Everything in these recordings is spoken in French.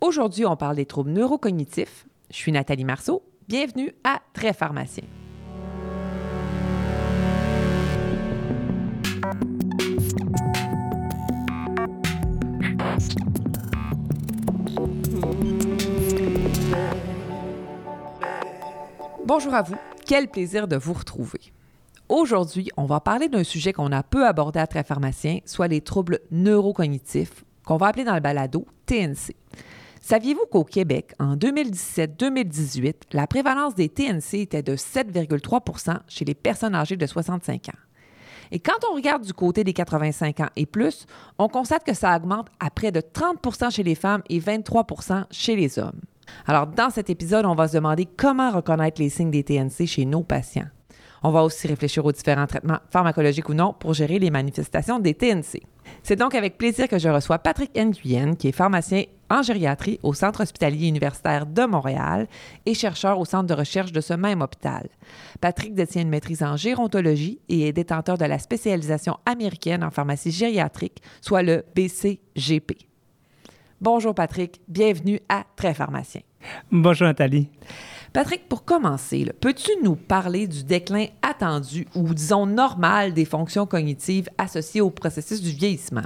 Aujourd'hui, on parle des troubles neurocognitifs. Je suis Nathalie Marceau. Bienvenue à Très Pharmacien. Bonjour à vous. Quel plaisir de vous retrouver. Aujourd'hui, on va parler d'un sujet qu'on a peu abordé à Très Pharmacien, soit les troubles neurocognitifs, qu'on va appeler dans le balado TNC. Saviez-vous qu'au Québec, en 2017-2018, la prévalence des TNC était de 7,3% chez les personnes âgées de 65 ans? Et quand on regarde du côté des 85 ans et plus, on constate que ça augmente à près de 30% chez les femmes et 23% chez les hommes. Alors, dans cet épisode, on va se demander comment reconnaître les signes des TNC chez nos patients. On va aussi réfléchir aux différents traitements pharmacologiques ou non pour gérer les manifestations des TNC. C'est donc avec plaisir que je reçois Patrick Nguyen, qui est pharmacien en gériatrie au Centre hospitalier universitaire de Montréal et chercheur au centre de recherche de ce même hôpital. Patrick détient une maîtrise en gérontologie et est détenteur de la spécialisation américaine en pharmacie gériatrique, soit le BCGP. Bonjour Patrick, bienvenue à Très Pharmacien. Bonjour Nathalie. Patrick, pour commencer, peux-tu nous parler du déclin attendu ou disons normal des fonctions cognitives associées au processus du vieillissement?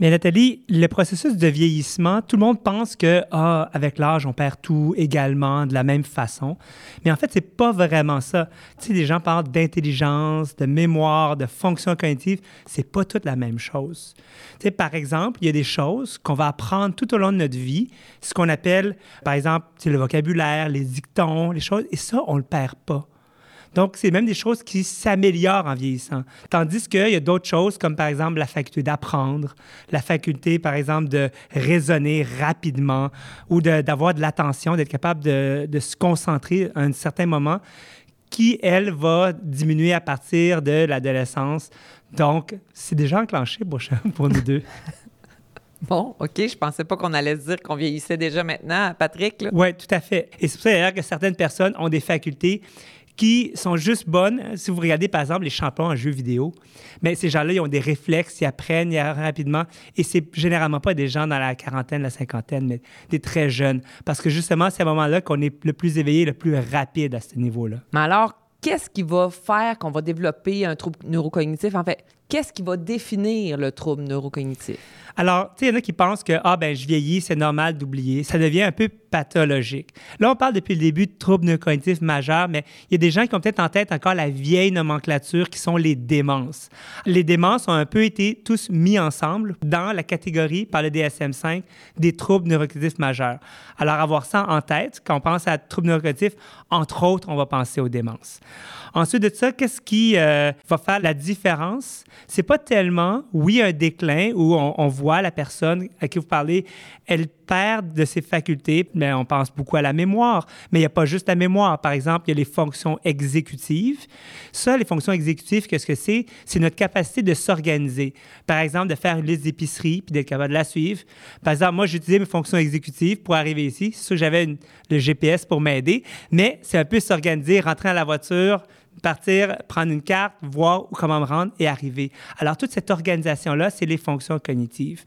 Mais Nathalie, le processus de vieillissement, tout le monde pense que ah, avec l'âge, on perd tout également de la même façon. Mais en fait, c'est pas vraiment ça. Tu sais, les gens parlent d'intelligence, de mémoire, de fonctions cognitives. C'est pas toute la même chose. Tu sais, par exemple, il y a des choses qu'on va apprendre tout au long de notre vie, ce qu'on appelle, par exemple, le vocabulaire, les dictons les choses, et ça, on ne le perd pas. Donc, c'est même des choses qui s'améliorent en vieillissant. Tandis qu'il y a d'autres choses, comme par exemple la faculté d'apprendre, la faculté, par exemple, de raisonner rapidement ou d'avoir de, l'attention, d'être capable de, se concentrer à un certain moment, qui, elle, va diminuer à partir de l'adolescence. Donc, c'est déjà enclenché pour nous deux. Bon, OK, je pensais pas qu'on allait se dire qu'on vieillissait déjà maintenant, Patrick. Oui, tout à fait. Et c'est pour ça d'ailleurs que certaines personnes ont des facultés qui sont juste bonnes. Si vous regardez, par exemple, les champions en jeux vidéo, mais ces gens-là, ils ont des réflexes, ils apprennent rapidement. Et c'est généralement pas des gens dans la quarantaine, la cinquantaine, mais des très jeunes. Parce que justement, c'est à ce moment-là qu'on est le plus éveillé, le plus rapide à ce niveau-là. Mais alors, qu'est-ce qui va faire qu'on va développer un trouble neurocognitif? En fait, qu'est-ce qui va définir le trouble neurocognitif? Alors, tu sais, il y en a qui pensent que, ah, ben, je vieillis, c'est normal d'oublier. Ça devient un peu pathologique. Là, on parle depuis le début de troubles neurocognitifs majeurs, mais il y a des gens qui ont peut-être en tête encore la vieille nomenclature qui sont les démences. Les démences ont un peu été tous mis ensemble dans la catégorie par le DSM-5 des troubles neurocognitifs majeurs. Alors, avoir ça en tête, quand on pense à troubles neurocognitifs, entre autres, on va penser aux démences. Ensuite de ça, qu'est-ce qui euh, va faire la différence? C'est pas tellement, oui, un déclin où on, voit la personne à qui vous parlez, elle perd de ses facultés, mais on pense beaucoup à la mémoire. Mais il n'y a pas juste la mémoire. Par exemple, il y a les fonctions exécutives. Ça, les fonctions exécutives, qu'est-ce que c'est? C'est notre capacité de s'organiser. Par exemple, de faire une liste d'épicerie puis d'être capable de la suivre. Par exemple, moi, j'utilisais mes fonctions exécutives pour arriver ici. C'est sûr j'avais le GPS pour m'aider, mais c'est un peu s'organiser, rentrer dans la voiture, partir, prendre une carte, voir comment me rendre et arriver. Alors, toute cette organisation-là, c'est les fonctions cognitives.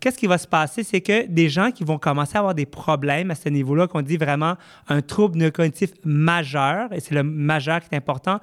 Qu'est-ce qui va se passer? C'est que des gens qui vont commencer à avoir des problèmes à ce niveau-là, qu'on dit vraiment un trouble neurocognitif majeur, et c'est le majeur qui est important,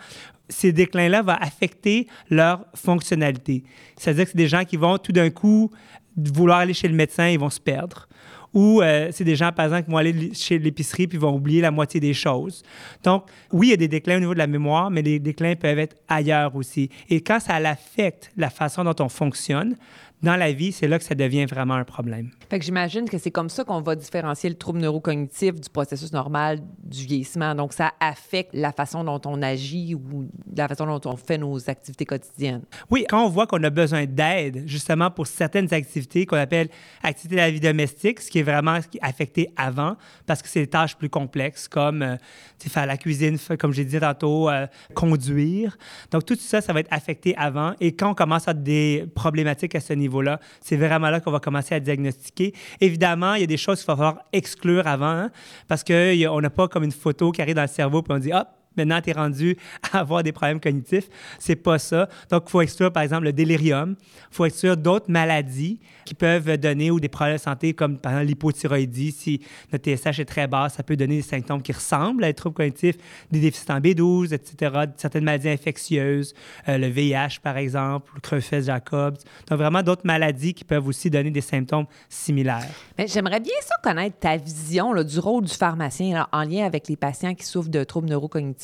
ces déclins-là vont affecter leur fonctionnalité. C'est-à-dire que c'est des gens qui vont tout d'un coup vouloir aller chez le médecin, ils vont se perdre ou euh, c'est des gens, par exemple, qui vont aller chez l'épicerie puis vont oublier la moitié des choses. Donc, oui, il y a des déclins au niveau de la mémoire, mais les déclins peuvent être ailleurs aussi. Et quand ça affecte la façon dont on fonctionne, dans la vie, c'est là que ça devient vraiment un problème. Fait que j'imagine que c'est comme ça qu'on va différencier le trouble neurocognitif du processus normal du vieillissement. Donc, ça affecte la façon dont on agit ou la façon dont on fait nos activités quotidiennes. Oui, quand on voit qu'on a besoin d'aide, justement, pour certaines activités qu'on appelle activités de la vie domestique, ce qui est vraiment affecté avant, parce que c'est des tâches plus complexes, comme euh, faire la cuisine, comme j'ai dit tantôt, euh, conduire. Donc, tout ça, ça va être affecté avant. Et quand on commence à avoir des problématiques à ce niveau, C'est vraiment là qu'on va commencer à diagnostiquer. Évidemment, il y a des choses qu'il va falloir exclure avant, hein, parce qu'on n'a pas comme une photo qui arrive dans le cerveau, puis on dit, hop, maintenant, tu es rendu à avoir des problèmes cognitifs. C'est pas ça. Donc, il faut exclure, par exemple, le délirium. Il faut exclure d'autres maladies qui peuvent donner ou des problèmes de santé, comme par exemple l'hypothyroïdie. Si notre TSH est très bas, ça peut donner des symptômes qui ressemblent à des troubles cognitifs, des déficits en B12, etc., certaines maladies infectieuses, euh, le VIH, par exemple, le Creutzfeldt-Jacobs. Donc, vraiment d'autres maladies qui peuvent aussi donner des symptômes similaires. Mais j'aimerais bien ça connaître ta vision du rôle du pharmacien en lien avec les patients qui souffrent de troubles neurocognitifs.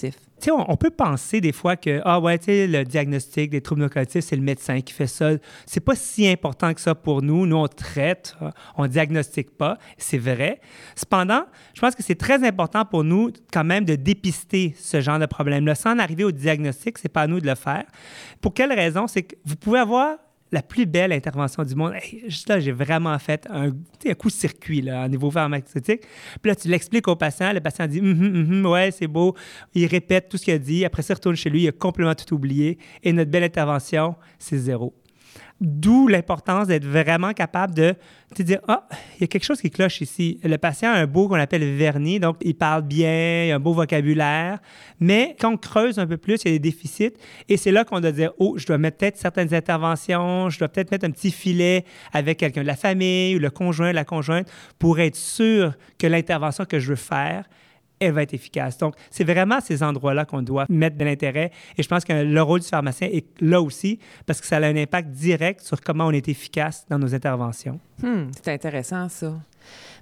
On, peut penser des fois que ah ouais, le diagnostic des troubles neurocognitifs, c'est le médecin qui fait ça. C'est pas si important que ça pour nous. Nous, on traite, on diagnostique pas. C'est vrai. Cependant, je pense que c'est très important pour nous quand même de dépister ce genre de problème-là. Sans arriver au diagnostic, c'est pas à nous de le faire. Pour quelle raison? C'est que vous pouvez avoir la plus belle intervention du monde. juste là, j'ai vraiment fait un, un coup de circuit là, au niveau pharmaceutique. Puis là, tu l'expliques au patient. Le patient dit mm Ouais, c'est beau. Il répète tout ce qu'il a dit. Après ça, il retourne chez lui. Il a complètement tout oublié. Et notre belle intervention, c'est zéro. D'où l'importance d'être vraiment capable de te dire Ah, il y a quelque chose qui cloche ici. Le patient a un beau qu'on appelle vernis, donc il parle bien, il a un beau vocabulaire, mais quand on creuse un peu plus, il y a des déficits. Et c'est là qu'on doit dire Oh, je dois mettre peut-être certaines interventions, je dois peut-être mettre un petit filet avec quelqu'un de la famille ou le conjoint, la conjointe, pour être sûr que l'intervention que je veux faire elle va être efficace. Donc, c'est vraiment ces endroits-là qu'on doit mettre de l'intérêt. Et je pense que le rôle du pharmacien est là aussi parce que ça a un impact direct sur comment on est efficace dans nos interventions. Hmm, c'est intéressant, ça.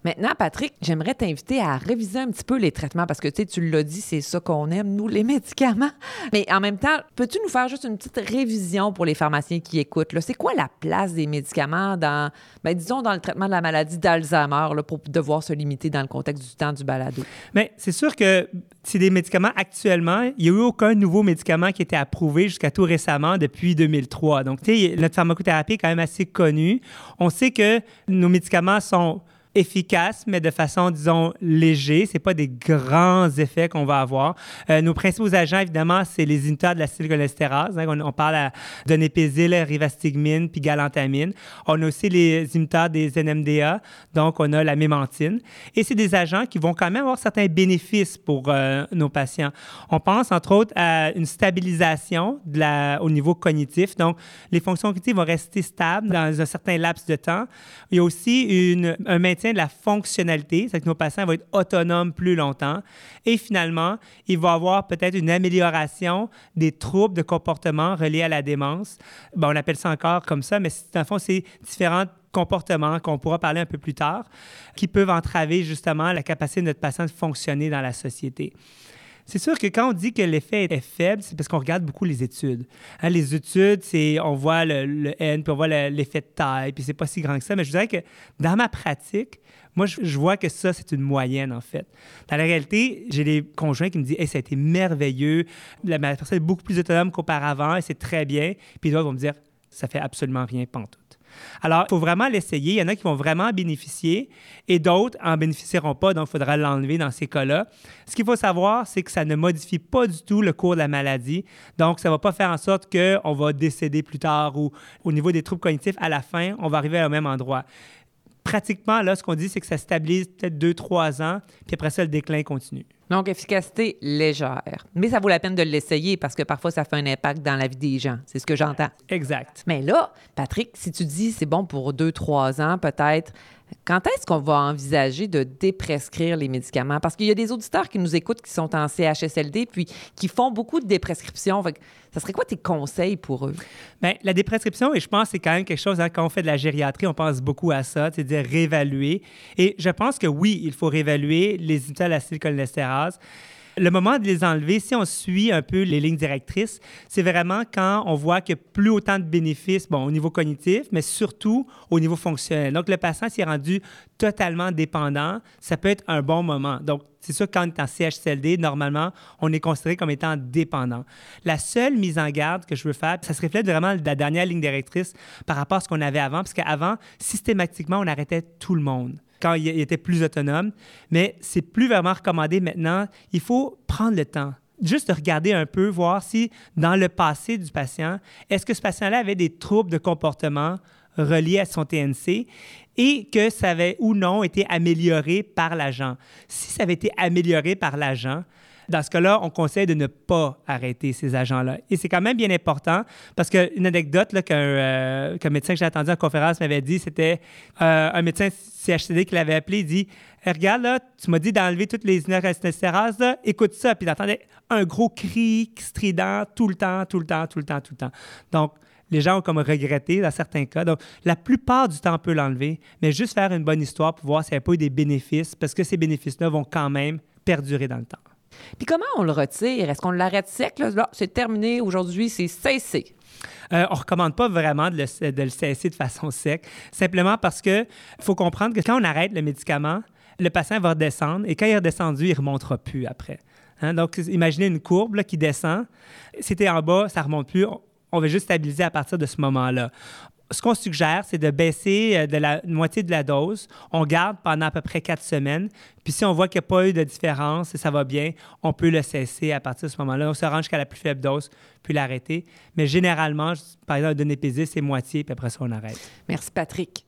Maintenant, Patrick, j'aimerais t'inviter à réviser un petit peu les traitements parce que tu l'as dit, c'est ça qu'on aime, nous, les médicaments. Mais en même temps, peux-tu nous faire juste une petite révision pour les pharmaciens qui écoutent? C'est quoi la place des médicaments dans, ben, disons, dans le traitement de la maladie d'Alzheimer pour devoir se limiter dans le contexte du temps du balado? Bien, c'est sûr que c'est des médicaments actuellement. Il n'y a eu aucun nouveau médicament qui été approuvé jusqu'à tout récemment depuis 2003. Donc, tu sais, notre pharmacothérapie est quand même assez connue. On sait que nos médicaments sont efficace, mais de façon, disons, léger. Ce pas des grands effets qu'on va avoir. Euh, nos principaux agents, évidemment, c'est les inhibiteurs de l'acetylcholestérase. Hein, on, parle de népésil, rivastigmine, puis galantamine. On a aussi les inhibiteurs des NMDA, donc on a la mémantine. Et c'est des agents qui vont quand même avoir certains bénéfices pour euh, nos patients. On pense, entre autres, à une stabilisation de la, au niveau cognitif. Donc, les fonctions cognitives vont rester stables dans un certain laps de temps. Il y a aussi une, un maintien de la fonctionnalité, c'est que nos patients vont être autonomes plus longtemps. Et finalement, il va avoir peut-être une amélioration des troubles de comportement reliés à la démence. Bon, on appelle ça encore comme ça, mais dans le fond, c'est différents comportements qu'on pourra parler un peu plus tard, qui peuvent entraver justement la capacité de notre patient de fonctionner dans la société. C'est sûr que quand on dit que l'effet est faible, c'est parce qu'on regarde beaucoup les études. Hein, les études, c'est on voit le, N, puis on voit l'effet de taille, puis c'est pas si grand que ça. Mais je dirais que dans ma pratique, moi, je, vois que ça, c'est une moyenne, en fait. Dans la réalité, j'ai des conjoints qui me disent hey, ça a été merveilleux, la personne est beaucoup plus autonome qu'auparavant, et c'est très bien. Puis d'autres vont me dire ça fait absolument rien, pantoute. Alors, il faut vraiment l'essayer. Il y en a qui vont vraiment bénéficier et d'autres en bénéficieront pas, donc il faudra l'enlever dans ces cas-là. Ce qu'il faut savoir, c'est que ça ne modifie pas du tout le cours de la maladie. Donc, ça ne va pas faire en sorte qu'on va décéder plus tard ou au niveau des troubles cognitifs, à la fin, on va arriver au même endroit pratiquement, là, ce qu'on dit, c'est que ça stabilise peut-être deux, trois ans, puis après ça, le déclin continue. Donc, efficacité légère. Mais ça vaut la peine de l'essayer parce que parfois, ça fait un impact dans la vie des gens. C'est ce que j'entends. Exact. Mais là, Patrick, si tu dis c'est bon pour deux, trois ans, peut-être, quand est-ce qu'on va envisager de déprescrire les médicaments? Parce qu'il y a des auditeurs qui nous écoutent qui sont en CHSLD puis qui font beaucoup de déprescriptions. ça serait quoi tes conseils pour eux? Bien, la déprescription, et je pense que c'est quand même quelque chose, hein, quand on fait de la gériatrie, on pense beaucoup à ça, c'est-à-dire réévaluer. Et je pense que oui, il faut réévaluer les inhibiteurs de l'acetylcholinesterase. Le moment de les enlever, si on suit un peu les lignes directrices, c'est vraiment quand on voit a plus autant de bénéfices, bon, au niveau cognitif, mais surtout au niveau fonctionnel. Donc, le patient s'est rendu totalement dépendant. Ça peut être un bon moment. Donc, c'est sûr, quand on est en CHCLD, normalement, on est considéré comme étant dépendant. La seule mise en garde que je veux faire, ça se reflète vraiment la dernière ligne directrice par rapport à ce qu'on avait avant, parce qu'avant, systématiquement, on arrêtait tout le monde quand il était plus autonome. Mais c'est plus vraiment recommandé maintenant. Il faut prendre le temps juste de regarder un peu, voir si dans le passé du patient, est-ce que ce patient-là avait des troubles de comportement reliés à son TNC et que ça avait ou non été amélioré par l'agent. Si ça avait été amélioré par l'agent, Dans ce cas-là, on conseille de ne pas arrêter ces agents-là. Et c'est quand même bien important parce qu'une anecdote qu'un euh, médecin que j'ai entendu en conférence m'avait dit, c'était euh, un médecin CHCD qui l'avait appelé, il dit eh, Regarde, tu m'as dit d'enlever toutes les inérastérase, écoute ça. Puis il entendait un gros cri strident tout le temps, tout le temps, tout le temps, tout le temps. Donc, les gens ont comme regretté dans certains cas. Donc, la plupart du temps, on peut l'enlever, mais juste faire une bonne histoire pour voir s'il n'y a pas eu des bénéfices, parce que ces bénéfices-là vont quand même perdurer dans le temps. Puis comment on le retire? Est-ce qu'on l'arrête sec? Là, c'est terminé, aujourd'hui, c'est cessé. Euh, on ne recommande pas vraiment de le, cesser de façon sec, simplement parce qu'il faut comprendre que quand on arrête le médicament, le patient va redescendre et quand il est redescendu, il ne remontera plus après. Hein? Donc, imaginez une courbe qui descend. C'était en bas, ça ne remonte plus on va juste stabiliser à partir de ce moment-là. Ce qu'on suggère, c'est de baisser euh, de la moitié de la dose. On garde pendant à peu près quatre semaines. Puis si on voit qu'il n'y a pas eu de différence et ça va bien, on peut le cesser à partir de ce moment-là. On se rend jusqu'à la plus faible dose, puis l'arrêter. Mais généralement, par exemple, un épisode, c'est moitié, puis après ça, on arrête. Merci, Patrick.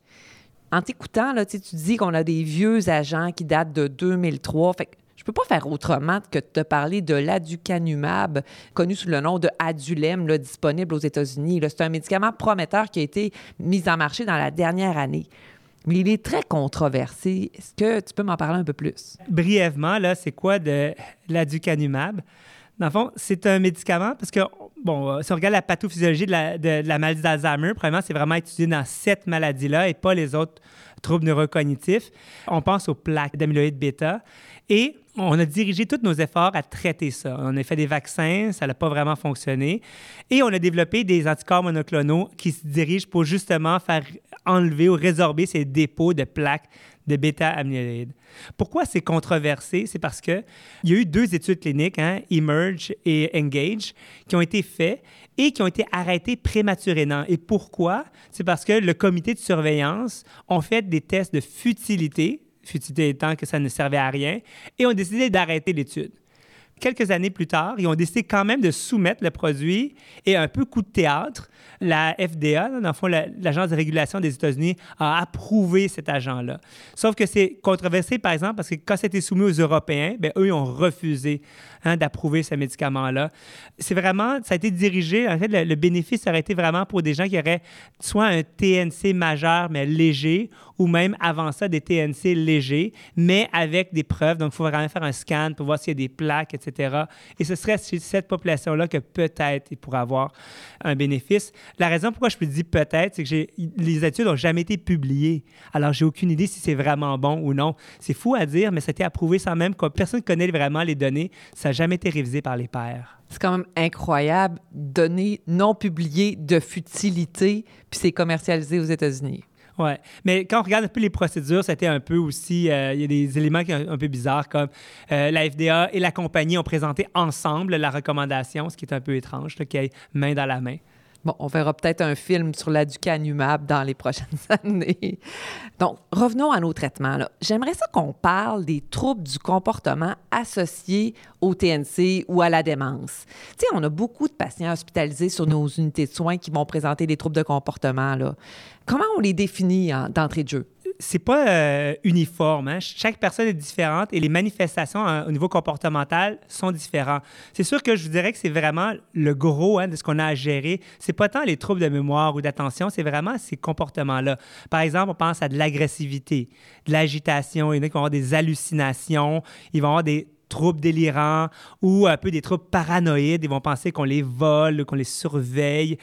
En t'écoutant, tu dis qu'on a des vieux agents qui datent de 2003. Fait peux pas faire autrement que de te parler de l'aducanumab, connu sous le nom de Adulem, là, disponible aux États-Unis. C'est un médicament prometteur qui a été mis en marché dans la dernière année. Mais il est très controversé. Est-ce que tu peux m'en parler un peu plus? Brièvement, là, c'est quoi de l'aducanumab? Dans le fond, c'est un médicament parce que, bon, si on regarde la pathophysiologie de la, de, la maladie d'Alzheimer, premièrement, c'est vraiment étudié dans cette maladie-là et pas les autres troubles neurocognitifs. On pense aux plaques d'amyloïde bêta. Et on a dirigé tous nos efforts à traiter ça. On a fait des vaccins, ça n'a pas vraiment fonctionné. Et on a développé des anticorps monoclonaux qui se dirigent pour justement faire enlever ou résorber ces dépôts de plaques de bêta-amyloïdes. Pourquoi c'est controversé? C'est parce qu'il y a eu deux études cliniques, hein, Emerge et Engage, qui ont été faites et qui ont été arrêtées prématurément. Et pourquoi? C'est parce que le comité de surveillance a fait des tests de futilité étant que ça ne servait à rien, et ont décidé d'arrêter l'étude. Quelques années plus tard, ils ont décidé quand même de soumettre le produit et un peu coup de théâtre, la FDA, dans le fond, l'Agence de régulation des États-Unis, a approuvé cet agent-là. Sauf que c'est controversé, par exemple, parce que quand c'était soumis aux Européens, bien, eux, ils ont refusé hein, d'approuver ce médicament-là. C'est vraiment, ça a été dirigé, en fait, le, bénéfice aurait été vraiment pour des gens qui auraient soit un TNC majeur, mais léger, ou même avant ça, des TNC légers, mais avec des preuves. Donc, il faut vraiment faire un scan pour voir s'il y a des plaques, etc. Et ce serait chez cette population-là que peut-être il pourrait avoir un bénéfice. La raison pourquoi je peux dire peut-être, c'est que les études n'ont jamais été publiées. Alors, j'ai aucune idée si c'est vraiment bon ou non. C'est fou à dire, mais ça a été approuvé sans même que personne ne connaît vraiment les données. Ça n'a jamais été révisé par les pairs. C'est quand même incroyable, données non publiées de futilité, puis c'est commercialisé aux États-Unis. Oui, mais quand on regarde un peu les procédures, c'était un peu aussi, euh, il y a des éléments qui sont un peu bizarres, comme euh, la FDA et la compagnie ont présenté ensemble la recommandation, ce qui est un peu étrange, qui est main dans la main. On verra peut-être un film sur l'aducanumab dans les prochaines années. Donc, revenons à nos traitements. J'aimerais ça qu'on parle des troubles du comportement associés au TNC ou à la démence. Tu sais, on a beaucoup de patients hospitalisés sur nos unités de soins qui vont présenter des troubles de comportement. Comment on les définit d'entrée de jeu? C'est pas euh, uniforme. Hein. Chaque personne est différente et les manifestations hein, au niveau comportemental sont différentes. C'est sûr que je vous dirais que c'est vraiment le gros hein, de ce qu'on a à gérer. C'est pas tant les troubles de mémoire ou d'attention, c'est vraiment ces comportements-là. Par exemple, on pense à de l'agressivité, de l'agitation. Il y en a qui vont avoir des hallucinations, ils vont avoir des troubles délirants ou un peu des troubles paranoïdes. Ils vont penser qu'on les vole, qu'on les surveille.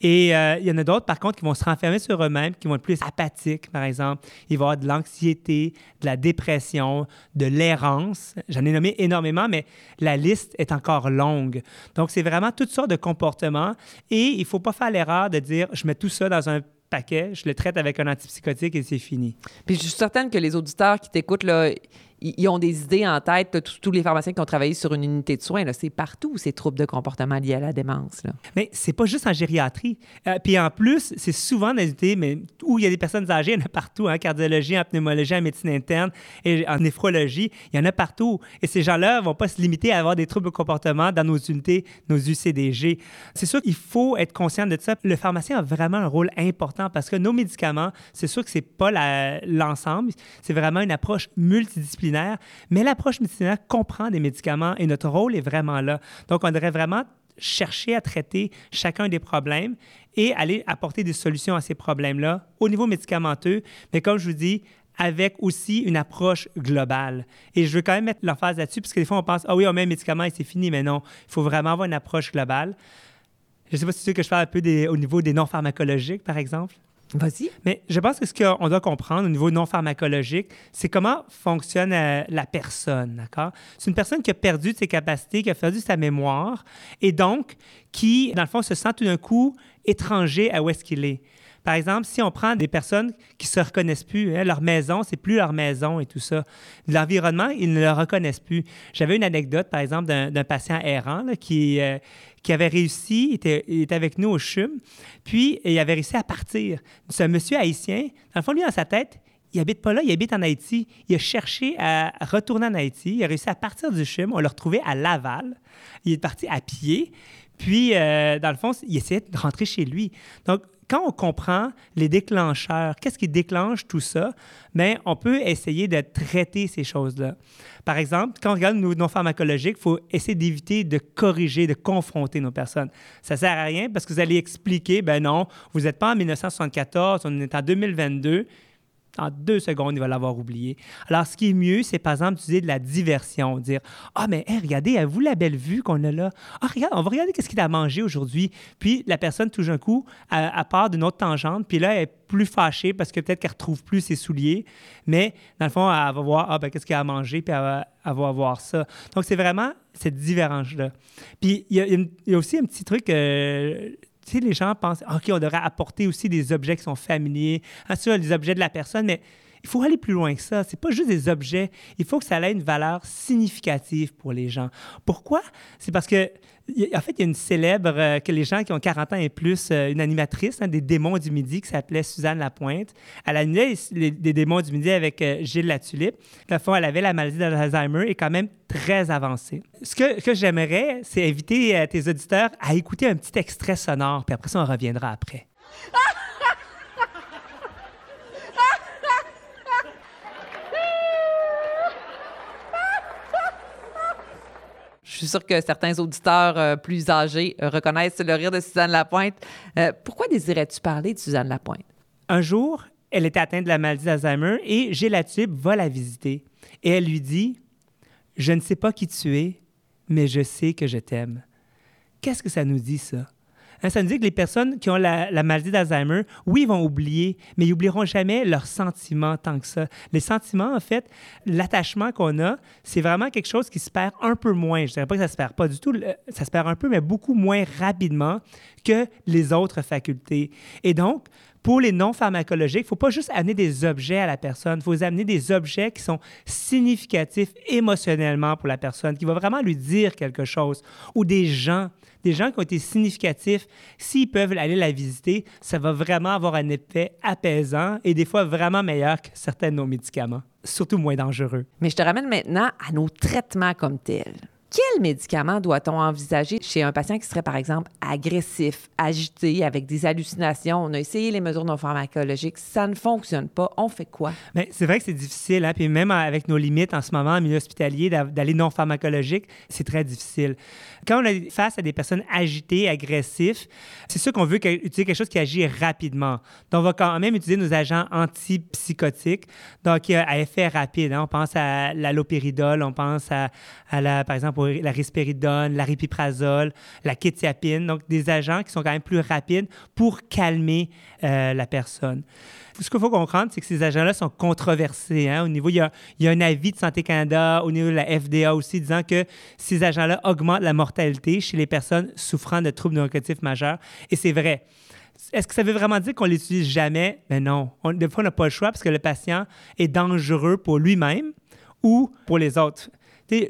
Et euh, il y en a d'autres, par contre, qui vont se renfermer sur eux-mêmes, qui vont être plus apathiques, par exemple. Il va y avoir de l'anxiété, de la dépression, de l'errance. J'en ai nommé énormément, mais la liste est encore longue. Donc, c'est vraiment toutes sortes de comportements. Et il ne faut pas faire l'erreur de dire, je mets tout ça dans un paquet, je le traite avec un antipsychotique et c'est fini. Puis je suis certaine que les auditeurs qui t'écoutent, là, ils ont des idées en tête, tous les pharmaciens qui ont travaillé sur une unité de soins. C'est partout ces troubles de comportement liés à la démence. Là. Mais c'est pas juste en gériatrie. Euh, puis en plus, c'est souvent dans les mais où il y a des personnes âgées, il y en a partout, en cardiologie, en pneumologie, en médecine interne et en néphrologie, il y en a partout. Et ces gens-là vont pas se limiter à avoir des troubles de comportement dans nos unités, nos UCDG. C'est sûr qu'il faut être conscient de ça. Le pharmacien a vraiment un rôle important parce que nos médicaments, c'est sûr que c'est pas l'ensemble, c'est vraiment une approche multidisciplinaire mais l'approche multidisciplinaire comprend des médicaments et notre rôle est vraiment là. Donc, on devrait vraiment chercher à traiter chacun des problèmes et aller apporter des solutions à ces problèmes-là au niveau médicamenteux, mais comme je vous dis, avec aussi une approche globale. Et je veux quand même mettre l'emphase là-dessus, parce que des fois, on pense, ah oui, on met un médicament et c'est fini, mais non, il faut vraiment avoir une approche globale. Je ne sais pas si tu veux que je parle un peu au niveau des non pharmacologiques, par exemple. Vas-y. Mais je pense que ce qu'on doit comprendre au niveau non pharmacologique, c'est comment fonctionne euh, la personne, d'accord? C'est une personne qui a perdu ses capacités, qui a perdu sa mémoire, et donc qui, dans le fond, se sent tout d'un coup étranger à où est-ce qu'il est. Par exemple, si on prend des personnes qui se reconnaissent plus, hein, leur maison, c'est plus leur maison et tout ça. L'environnement, ils ne le reconnaissent plus. J'avais une anecdote, par exemple, d'un patient errant qui, euh, qui avait réussi, était, il était avec nous au CHUM, puis il avait réussi à partir. C'est un monsieur haïtien. Dans le fond, lui, dans sa tête, il habite pas là, il habite en Haïti. Il a cherché à retourner en Haïti. Il a réussi à partir du CHUM. On l'a retrouvé à Laval. Il est parti à pied. Puis, euh, dans le fond, il essayait de rentrer chez lui. Donc, quand on comprend les déclencheurs, qu'est-ce qui déclenche tout ça, bien, on peut essayer de traiter ces choses-là. Par exemple, quand on regarde nos non pharmacologiques, il faut essayer d'éviter de corriger, de confronter nos personnes. Ça ne sert à rien parce que vous allez expliquer, ben non, vous n'êtes pas en 1974, on est en 2022 en deux secondes, il va l'avoir oublié. Alors, ce qui est mieux, c'est par exemple d'utiliser de la diversion, dire Ah, mais regardez, à vous la belle vue qu'on a là? Ah, regarde, on va regarder qu'est-ce qu'il a mangé aujourd'hui. Puis la personne, tout d'un coup, à, part d'une autre tangente, puis là, elle est plus fâchée parce que peut-être qu'elle ne retrouve plus ses souliers. Mais dans le fond, elle va voir Ah, ben, qu'est-ce qu'elle a mangé, puis elle va, voir ça. Donc, c'est vraiment cette différence-là. Puis il y, a aussi un petit truc. Euh, les gens pensent, OK, on devrait apporter aussi des objets qui sont familiers, hein, les objets de la personne, mais il faut aller plus loin que ça. C'est pas juste des objets. Il faut que ça ait une valeur significative pour les gens. Pourquoi? C'est parce que en fait, il y a une célèbre, euh, que les gens qui ont 40 ans et plus, euh, une animatrice des Démons du Midi qui s'appelait Suzanne Lapointe. Elle animait les, des Démons du Midi avec euh, Gilles Latulippe. La fois, elle avait la maladie d'Alzheimer et quand même très avancée. Ce que, que j'aimerais, c'est inviter tes auditeurs à écouter un petit extrait sonore, puis après ça, on reviendra après. Je suis sûre que certains auditeurs euh, plus âgés euh, reconnaissent le rire de Suzanne Lapointe. Euh, pourquoi désirais-tu parler de Suzanne Lapointe? Un jour, elle était atteinte de la maladie d'Alzheimer et Gélatube va la visiter. Et elle lui dit Je ne sais pas qui tu es, mais je sais que je t'aime. Qu'est-ce que ça nous dit, ça? Hein, ça nous dit que les personnes qui ont la, maladie d'Alzheimer, oui, ils vont oublier, mais ils n'oublieront jamais leurs sentiments tant que ça. Les sentiments, en fait, l'attachement qu'on a, c'est vraiment quelque chose qui se perd un peu moins. Je ne dirais pas que ça se perd pas du tout, ça se perd un peu, mais beaucoup moins rapidement que les autres facultés. Et donc, pour les non pharmacologiques, il ne faut pas juste amener des objets à la personne, il faut amener des objets qui sont significatifs émotionnellement pour la personne, qui vont vraiment lui dire quelque chose, ou des gens des gens qui ont été significatifs, s'ils peuvent aller la visiter, ça va vraiment avoir un effet apaisant et des fois vraiment meilleur que certains de nos médicaments, surtout moins dangereux. Mais je te ramène maintenant à nos traitements comme tels. Quel médicament doit-on envisager chez un patient qui serait, par exemple, agressif, agité, avec des hallucinations? On a essayé les mesures non pharmacologiques, ça ne fonctionne pas. On fait quoi? Bien, c'est vrai que c'est difficile, hein? puis même avec nos limites en ce moment en milieu hospitalier, d'aller non pharmacologique, c'est très difficile. Quand on est face à des personnes agitées, agressives, c'est sûr qu'on veut utiliser quelque chose qui agit rapidement. Donc, on va quand même utiliser nos agents antipsychotiques, donc à effet rapide. Hein? On pense à l'allopéridol, on pense à, à la, par exemple, la risperidone, la ripiprazole, la kétiapine, donc des agents qui sont quand même plus rapides pour calmer euh, la personne. Ce qu'il faut comprendre, c'est que ces agents-là sont controversés. Hein. Au niveau, il y, a, un avis de Santé Canada, au niveau de la FDA aussi, disant que ces agents-là augmentent la mortalité chez les personnes souffrant de troubles neurocognitifs majeurs. Et c'est vrai. Est-ce que ça veut vraiment dire qu'on l'utilise jamais? Mais ben non. On, des fois, on n'a pas le choix parce que le patient est dangereux pour lui-même ou pour les autres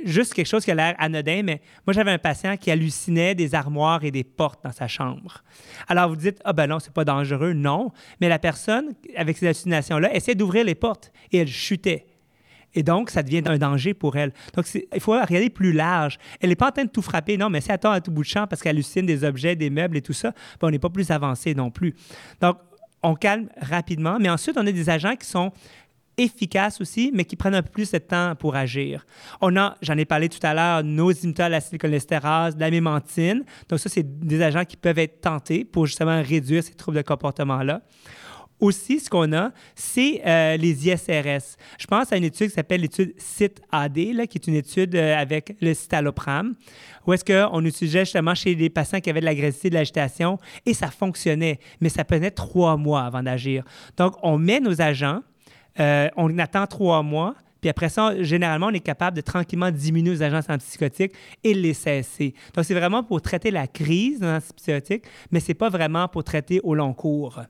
juste quelque chose qui a l'air anodin, mais moi, j'avais un patient qui hallucinait des armoires et des portes dans sa chambre. Alors, vous dites, ah ben non, c'est pas dangereux. Non, mais la personne, avec ces hallucinations-là, essaie d'ouvrir les portes et elle chutait. Et donc, ça devient un danger pour elle. Donc, il faut regarder plus large. Elle n'est pas en train de tout frapper, non, mais si elle attend à tout bout de champ parce qu'elle hallucine des objets, des meubles et tout ça, ben, on n'est pas plus avancé non plus. Donc, on calme rapidement, mais ensuite, on a des agents qui sont efficaces aussi, mais qui prennent un peu plus de temps pour agir. On a, j'en ai parlé tout à l'heure, nos inhibiteurs de l'acétylcholestérase, de la mémantine. Donc ça, c'est des agents qui peuvent être tentés pour justement réduire ces troubles de comportement-là. Aussi, ce qu'on a, c'est euh, les ISRS. Je pense à une étude qui s'appelle l'étude CIT-AD, qui est une étude euh, avec le citalopram, où est-ce qu'on utilisait justement chez des patients qui avaient de l'agressivité, de l'agitation, et ça fonctionnait, mais ça prenait trois mois avant d'agir. Donc, on met nos agents, euh, on attend trois mois, puis après ça, généralement, on est capable de tranquillement diminuer les agents antipsychotiques et les cesser. Donc, c'est vraiment pour traiter la crise antipsychotique, mais ce n'est pas vraiment pour traiter au long cours.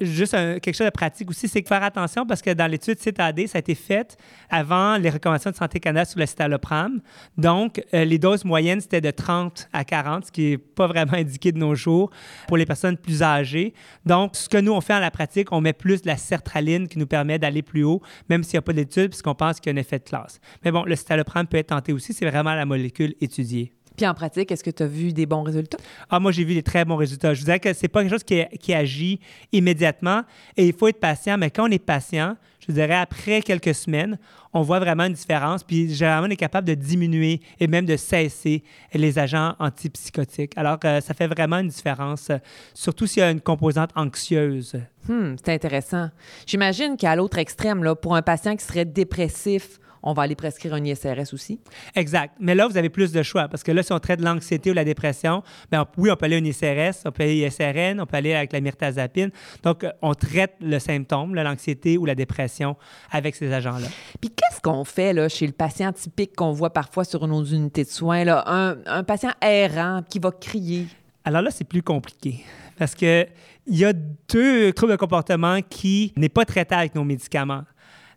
Juste quelque chose de pratique aussi, c'est faire attention parce que dans l'étude CITAD, ça a été fait avant les recommandations de Santé Canada sur le citalopram. Donc, euh, les doses moyennes, c'était de 30 à 40, ce qui n'est pas vraiment indiqué de nos jours pour les personnes plus âgées. Donc, ce que nous, on fait en la pratique, on met plus de la sertraline qui nous permet d'aller plus haut, même s'il n'y a pas d'étude, puisqu'on pense qu'il y a un effet de classe. Mais bon, le citalopram peut être tenté aussi, c'est vraiment la molécule étudiée. Puis en pratique, est-ce que tu as vu des bons résultats? Ah, moi, j'ai vu des très bons résultats. Je vous dirais que c'est pas quelque chose qui, qui, agit immédiatement et il faut être patient, mais quand on est patient, je dirais après quelques semaines, on voit vraiment une différence. Puis généralement, on est capable de diminuer et même de cesser les agents antipsychotiques. Alors, euh, ça fait vraiment une différence, surtout s'il y a une composante anxieuse. Hmm, c'est intéressant. J'imagine qu'à l'autre extrême, là, pour un patient qui serait dépressif, on va aller prescrire un ISRS aussi. Exact. Mais là, vous avez plus de choix parce que là, si on traite l'anxiété ou la dépression, bien, oui, on peut aller un ISRS, on peut aller ISRN, on peut aller avec la myrtazapine. Donc, euh, on traite le symptôme, l'anxiété ou la dépression avec ces agents-là. Puis, qu'est-ce qu'on fait là, chez le patient typique qu'on voit parfois sur nos unités de soins, là, un, un patient errant qui va crier? Alors là, c'est plus compliqué parce que il y a deux troubles de comportement qui n'est pas traité avec nos médicaments.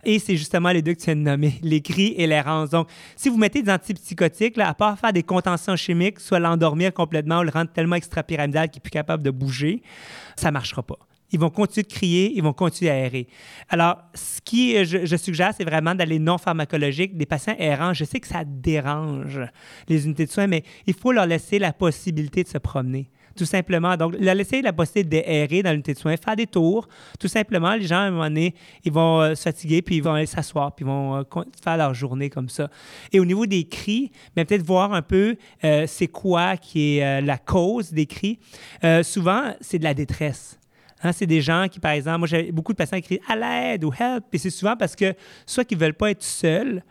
Et c'est justement les deux que tu viens de nommer, les cris et l'errance. Donc, si vous mettez des antipsychotiques, là, à part faire des contentions chimiques, soit l'endormir complètement ou le rendre tellement extrapyramidal qu'il n'est plus capable de bouger, ça ne marchera pas. Ils vont continuer de crier, ils vont continuer à errer. Alors, ce qui je, suggère, c'est vraiment d'aller non pharmacologique. Des patients errants, je sais que ça dérange les unités de soins, mais il faut leur laisser la possibilité de se promener tout simplement. Donc, leur laisser la possibilité d'errer dans l'unité de soins, faire des tours, tout simplement. Les gens, à un moment donné, ils vont euh, se fatiguer, puis ils vont aller s'asseoir, puis ils vont euh, faire leur journée comme ça. Et au niveau des cris, ben, peut-être voir un peu euh, c'est quoi qui est la cause des cris. souvent, c'est de la détresse. Hein, c'est des gens qui, par exemple, moi, j'ai beaucoup de patients qui crient à l'aide ou help. Et c'est souvent parce que soit qu'ils ne veulent pas être seuls,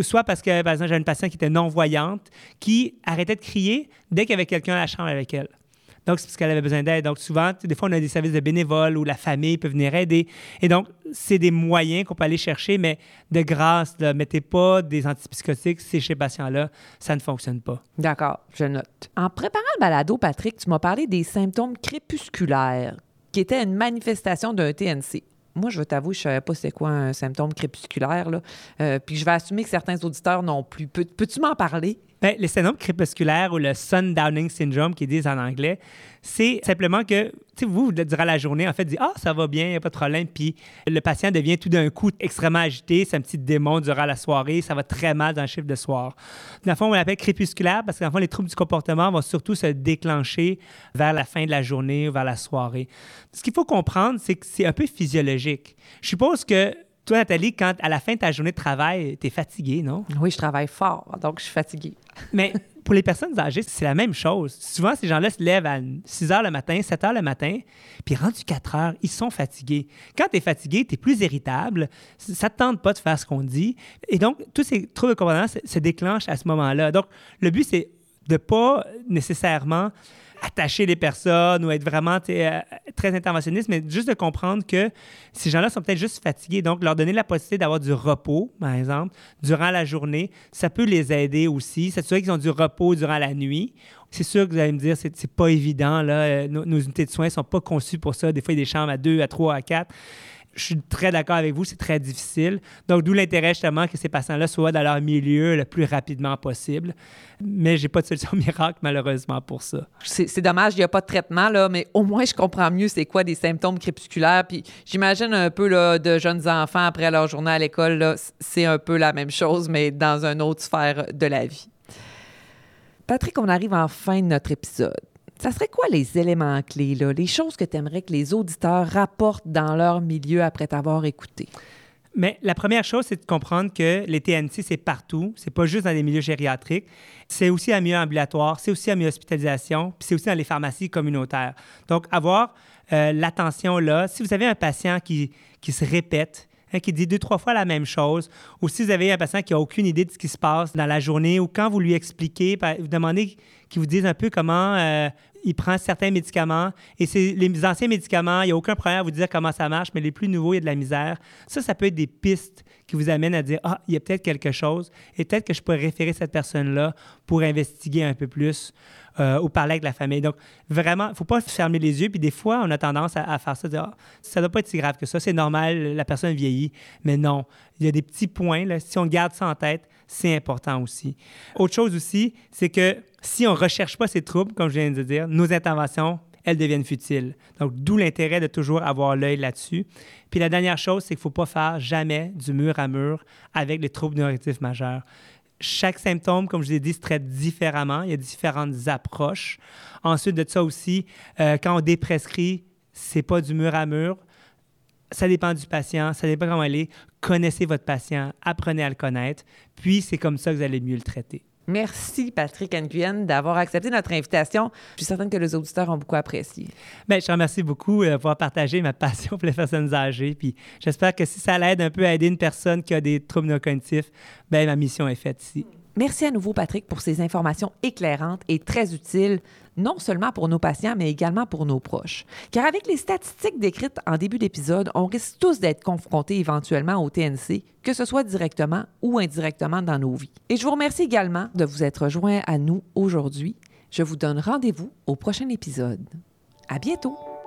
soit parce que, par exemple, j'ai une patiente qui était non-voyante qui arrêtait de crier dès qu'il y avait quelqu'un à la chambre avec elle. Donc, c'est parce qu'elle avait besoin d'aide. Donc, souvent, des fois, on a des services de bénévoles où la famille peut venir aider. Et donc, c'est des moyens qu'on peut aller chercher, mais de grâce, ne mettez pas des antipsychotiques chez patient-là, ça ne fonctionne pas. D'accord, je note. En préparant le balado, Patrick, tu m'as parlé des symptômes crépusculaires, qui étaient une manifestation d'un TNC moi, je veux t'avouer, je ne savais pas c'est quoi un symptôme crépusculaire. Euh, puis je vais assumer que certains auditeurs n'ont plus. Peux-tu m'en parler? Bien, le syndrome crépusculaire ou le sundowning syndrome, qui disent en anglais, c'est simplement que, tu vous, durant la journée, en fait, dites Ah, ça va bien, il n'y a pas de problème. Puis le patient devient tout d'un coup extrêmement agité, c'est un petit démon durant la soirée, ça va très mal dans le chiffre de soir. Dans le fond, on l'appelle crépusculaire parce qu'en fond, les troubles du comportement vont surtout se déclencher vers la fin de la journée ou vers la soirée. Ce qu'il faut comprendre, c'est que c'est un peu physiologique. Je suppose que toi, Nathalie, quand à la fin de ta journée de travail, tu es fatiguée, non? Oui, je travaille fort, donc je suis fatiguée. Mais pour les personnes âgées, c'est la même chose. Souvent, ces gens-là se lèvent à 6 heures le matin, 7 heures le matin, puis rendus 4 heures, ils sont fatigués. Quand tu es fatigué, tu es plus irritable, ça ne te tente pas de faire ce qu'on dit. Et donc, tous ces troubles de comportement se, se déclenchent à ce moment-là. Donc, le but, c'est de pas nécessairement attacher les personnes ou être vraiment euh, très interventionniste, mais juste de comprendre que ces gens-là sont peut-être juste fatigués. Donc, leur donner la possibilité d'avoir du repos, par exemple, durant la journée, ça peut les aider aussi. S'assurer qu'ils ont du repos durant la nuit. C'est sûr que vous allez me dire, c'est, c'est pas évident. Là. Euh, nos, nos, unités de soins ne sont pas conçues pour ça. Des fois, il y a des chambres à deux, à trois, à quatre je suis très d'accord avec vous, c'est très difficile. Donc, d'où l'intérêt justement que ces patients-là soient dans leur milieu le plus rapidement possible. Mais j'ai pas de solution miracle, malheureusement, pour ça. C'est dommage, il n'y a pas de traitement, là, mais au moins, je comprends mieux c'est quoi des symptômes crépusculaires. Puis j'imagine un peu là, de jeunes enfants après leur journée à l'école, c'est un peu la même chose, mais dans une autre sphère de la vie. Patrick, on arrive en fin de notre épisode ça serait quoi les éléments clés, là, les choses que tu aimerais que les auditeurs rapportent dans leur milieu après t'avoir écouté? Mais la première chose, c'est de comprendre que les TNC, c'est partout. C'est pas juste dans les milieux gériatriques. C'est aussi en milieu ambulatoire, c'est aussi en milieu hospitalisation, puis c'est aussi dans les pharmacies communautaires. Donc, avoir euh, l'attention là. Si vous avez un patient qui, qui se répète, hein, qui dit deux, trois fois la même chose, ou si vous avez un patient qui n'a aucune idée de ce qui se passe dans la journée, ou quand vous lui expliquez, vous demandez qu'il vous dise un peu comment euh, il prend certains médicaments. Et c'est les anciens médicaments, il n'y a aucun problème à vous dire comment ça marche, mais les plus nouveaux, il y a de la misère. Ça, ça peut être des pistes qui vous amènent à dire Ah, il y a peut-être quelque chose, et peut-être que je pourrais référer cette personne-là pour investiguer un peu plus euh, ou parler avec la famille. Donc, vraiment, il ne faut pas fermer les yeux. Puis des fois, on a tendance à, faire ça, dire, ah, ça ne doit pas être si grave que ça, c'est normal, la personne vieillit. Mais non, il y a des petits points, là, si on garde ça en tête, c'est important aussi. Autre chose aussi, c'est que si on ne recherche pas ces troubles, comme je viens de dire, nos interventions, elles deviennent futiles. Donc, d'où l'intérêt de toujours avoir l'œil là-dessus. Puis la dernière chose, c'est qu'il ne faut pas faire jamais du mur à mur avec les troubles neurocognitifs majeurs. Chaque symptôme, comme je l'ai dit, se traite différemment. Il y a différentes approches. Ensuite de ça aussi, euh, quand on déprescrit, c'est pas du mur à mur. Ça dépend du patient, ça dépend comment il est. Connaissez votre patient, apprenez à le connaître, puis c'est comme ça que vous allez mieux le traiter. Merci, Patrick Nguyen, d'avoir accepté notre invitation. Je suis certaine que les auditeurs ont beaucoup apprécié. Bien, je te remercie beaucoup euh, de pouvoir partager ma passion pour les personnes âgées. Puis j'espère que si ça l'aide un peu à aider une personne qui a des troubles neurocognitifs, bien, ma mission est faite ici. Merci à nouveau, Patrick, pour ces informations éclairantes et très utiles, non seulement pour nos patients, mais également pour nos proches. Car avec les statistiques décrites en début d'épisode, on risque tous d'être confrontés éventuellement au TNC, que ce soit directement ou indirectement dans nos vies. Et je vous remercie également de vous être joints à nous aujourd'hui. Je vous donne rendez-vous au prochain épisode. À bientôt!